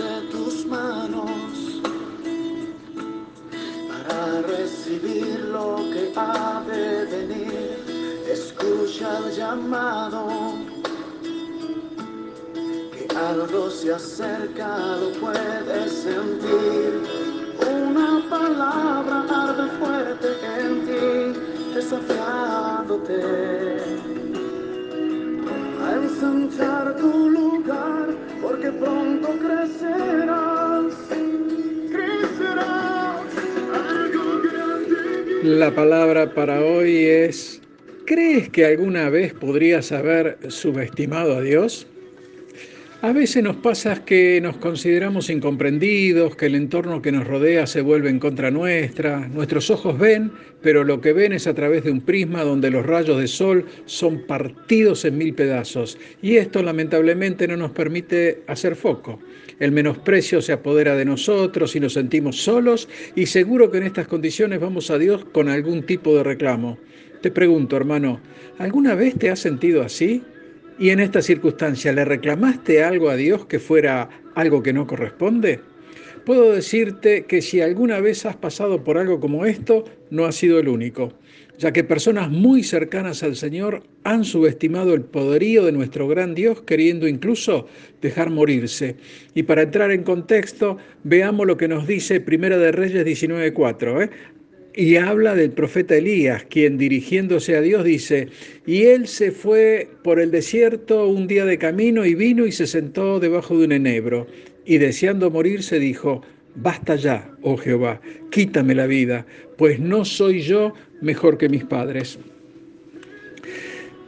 de tus manos para recibir lo que ha de venir. Escucha el llamado que algo se acerca, lo puedes sentir. Una palabra arde fuerte en ti, desafiándote a ensanchar tu lugar, porque pronto crecerás, crecerás. Algo grande. La palabra para hoy es, ¿crees que alguna vez podrías haber subestimado a Dios? A veces nos pasa que nos consideramos incomprendidos, que el entorno que nos rodea se vuelve en contra nuestra. Nuestros ojos ven, pero lo que ven es a través de un prisma donde los rayos de sol son partidos en mil pedazos. Y esto lamentablemente no nos permite hacer foco. El menosprecio se apodera de nosotros y nos sentimos solos y seguro que en estas condiciones vamos a Dios con algún tipo de reclamo. Te pregunto, hermano, ¿alguna vez te has sentido así? Y en esta circunstancia le reclamaste algo a Dios que fuera algo que no corresponde? Puedo decirte que si alguna vez has pasado por algo como esto, no has sido el único, ya que personas muy cercanas al Señor han subestimado el poderío de nuestro gran Dios, queriendo incluso dejar morirse. Y para entrar en contexto, veamos lo que nos dice Primera de Reyes 19.4. ¿eh? Y habla del profeta Elías, quien dirigiéndose a Dios dice, y él se fue por el desierto un día de camino y vino y se sentó debajo de un enebro, y deseando morirse dijo, basta ya, oh Jehová, quítame la vida, pues no soy yo mejor que mis padres.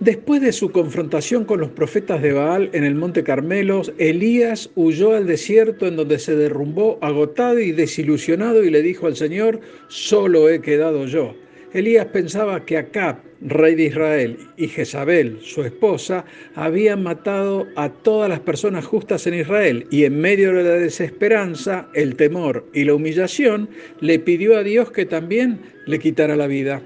Después de su confrontación con los profetas de Baal en el monte Carmelo, Elías huyó al desierto en donde se derrumbó agotado y desilusionado y le dijo al Señor, solo he quedado yo. Elías pensaba que Acab, rey de Israel, y Jezabel, su esposa, habían matado a todas las personas justas en Israel y en medio de la desesperanza, el temor y la humillación, le pidió a Dios que también le quitara la vida.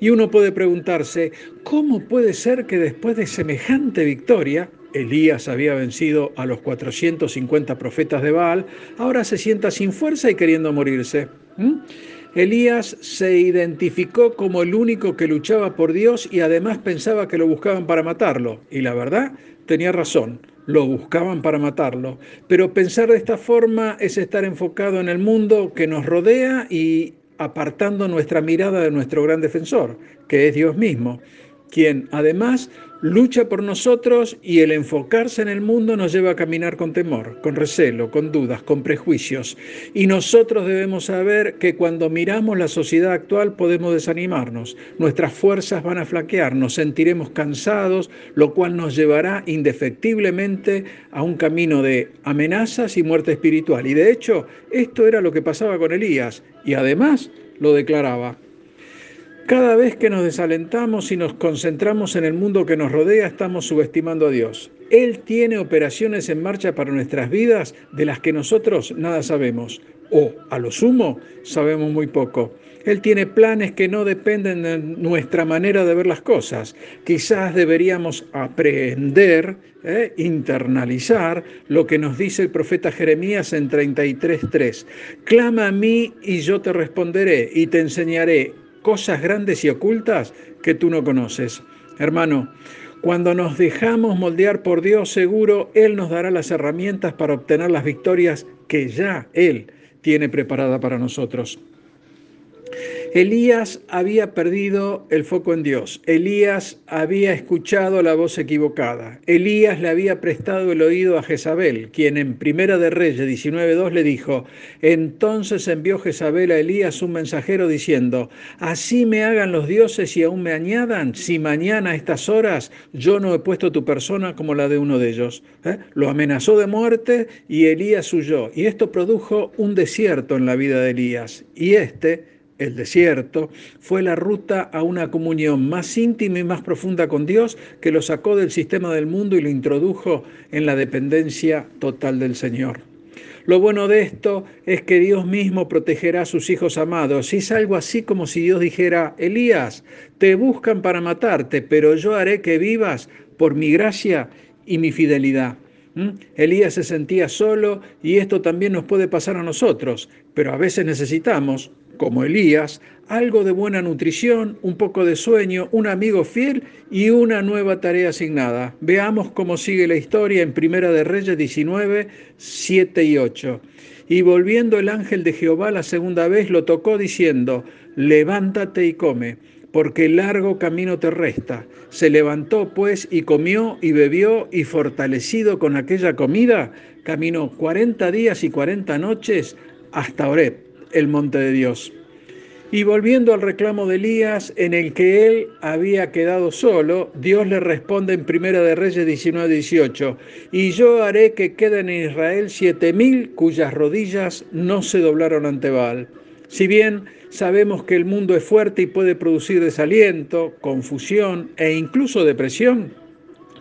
Y uno puede preguntarse, ¿cómo puede ser que después de semejante victoria, Elías había vencido a los 450 profetas de Baal, ahora se sienta sin fuerza y queriendo morirse? ¿Mm? Elías se identificó como el único que luchaba por Dios y además pensaba que lo buscaban para matarlo. Y la verdad, tenía razón, lo buscaban para matarlo. Pero pensar de esta forma es estar enfocado en el mundo que nos rodea y apartando nuestra mirada de nuestro gran defensor, que es Dios mismo, quien además lucha por nosotros y el enfocarse en el mundo nos lleva a caminar con temor, con recelo, con dudas, con prejuicios. Y nosotros debemos saber que cuando miramos la sociedad actual podemos desanimarnos, nuestras fuerzas van a flaquear, nos sentiremos cansados, lo cual nos llevará indefectiblemente a un camino de amenazas y muerte espiritual. Y de hecho, esto era lo que pasaba con Elías y además lo declaraba. Cada vez que nos desalentamos y nos concentramos en el mundo que nos rodea, estamos subestimando a Dios. Él tiene operaciones en marcha para nuestras vidas de las que nosotros nada sabemos, o a lo sumo sabemos muy poco. Él tiene planes que no dependen de nuestra manera de ver las cosas. Quizás deberíamos aprender, eh, internalizar lo que nos dice el profeta Jeremías en 33.3. Clama a mí y yo te responderé y te enseñaré cosas grandes y ocultas que tú no conoces. Hermano, cuando nos dejamos moldear por Dios, seguro Él nos dará las herramientas para obtener las victorias que ya Él tiene preparada para nosotros. Elías había perdido el foco en Dios. Elías había escuchado la voz equivocada. Elías le había prestado el oído a Jezabel, quien en Primera de Reyes 19.2 le dijo, entonces envió Jezabel a Elías un mensajero diciendo, así me hagan los dioses y aún me añadan, si mañana a estas horas yo no he puesto tu persona como la de uno de ellos. ¿Eh? Lo amenazó de muerte y Elías huyó. Y esto produjo un desierto en la vida de Elías. Y este el desierto, fue la ruta a una comunión más íntima y más profunda con Dios que lo sacó del sistema del mundo y lo introdujo en la dependencia total del Señor. Lo bueno de esto es que Dios mismo protegerá a sus hijos amados. Es algo así como si Dios dijera, Elías, te buscan para matarte, pero yo haré que vivas por mi gracia y mi fidelidad. ¿Mm? Elías se sentía solo y esto también nos puede pasar a nosotros, pero a veces necesitamos, como Elías, algo de buena nutrición, un poco de sueño, un amigo fiel y una nueva tarea asignada. Veamos cómo sigue la historia en Primera de Reyes 19, 7 y 8. Y volviendo el ángel de Jehová la segunda vez lo tocó diciendo, levántate y come porque largo camino te resta. Se levantó pues y comió y bebió y fortalecido con aquella comida, caminó cuarenta días y cuarenta noches hasta Oreb, el monte de Dios. Y volviendo al reclamo de Elías, en el que él había quedado solo, Dios le responde en Primera de Reyes 19, 18, y yo haré que queden en Israel siete mil cuyas rodillas no se doblaron ante Baal. Si bien sabemos que el mundo es fuerte y puede producir desaliento, confusión e incluso depresión,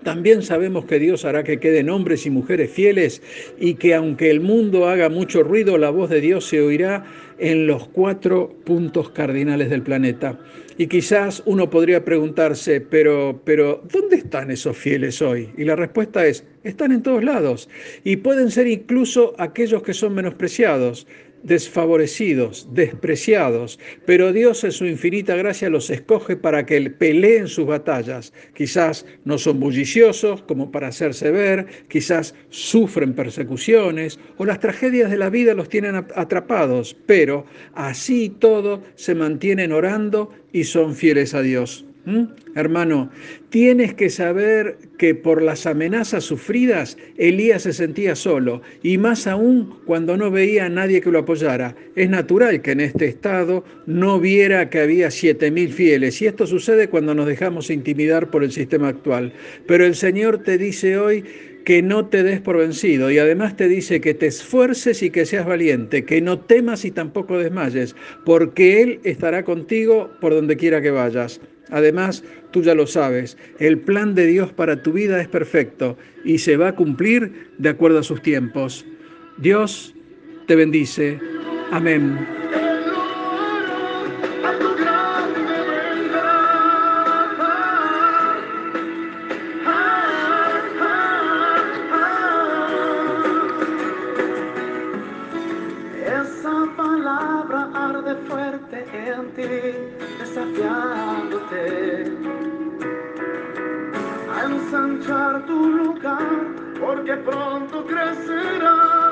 también sabemos que Dios hará que queden hombres y mujeres fieles y que aunque el mundo haga mucho ruido, la voz de Dios se oirá en los cuatro puntos cardinales del planeta. Y quizás uno podría preguntarse, pero, pero ¿dónde están esos fieles hoy? Y la respuesta es, están en todos lados. Y pueden ser incluso aquellos que son menospreciados desfavorecidos, despreciados, pero Dios en su infinita gracia los escoge para que peleen sus batallas. Quizás no son bulliciosos como para hacerse ver, quizás sufren persecuciones o las tragedias de la vida los tienen atrapados, pero así y todo se mantienen orando y son fieles a Dios. ¿Mm? Hermano, tienes que saber que por las amenazas sufridas Elías se sentía solo y más aún cuando no veía a nadie que lo apoyara. Es natural que en este estado no viera que había siete mil fieles y esto sucede cuando nos dejamos intimidar por el sistema actual. Pero el Señor te dice hoy que no te des por vencido y además te dice que te esfuerces y que seas valiente, que no temas y tampoco desmayes, porque Él estará contigo por donde quiera que vayas. Además, tú ya lo sabes, el plan de Dios para tu vida es perfecto y se va a cumplir de acuerdo a sus tiempos. Dios te bendice. Amén. Esa palabra arde fuerte en ti, desafiándote a ensanchar tu lugar, porque pronto crecerá.